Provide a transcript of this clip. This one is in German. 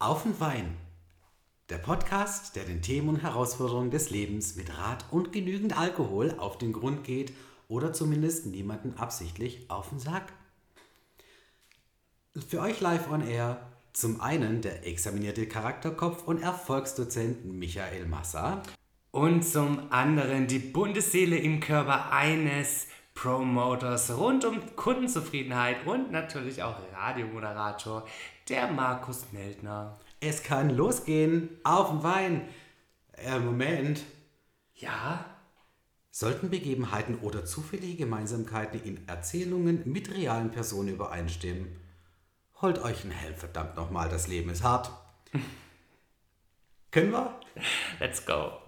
Auf und Wein. Der Podcast, der den Themen und Herausforderungen des Lebens mit Rat und genügend Alkohol auf den Grund geht oder zumindest niemanden absichtlich auf den Sack. Für euch live on air zum einen der examinierte Charakterkopf und Erfolgsdozent Michael Massa. Und zum anderen die bunte Seele im Körper eines Promoters rund um Kundenzufriedenheit und natürlich auch Radiomoderator, der Markus Meldner. Es kann losgehen. Auf den Wein. Äh, Moment. Ja, Sollten Begebenheiten oder zufällige Gemeinsamkeiten in Erzählungen mit realen Personen übereinstimmen, holt euch ein Helm, verdammt nochmal, das Leben ist hart. Können wir? let's go.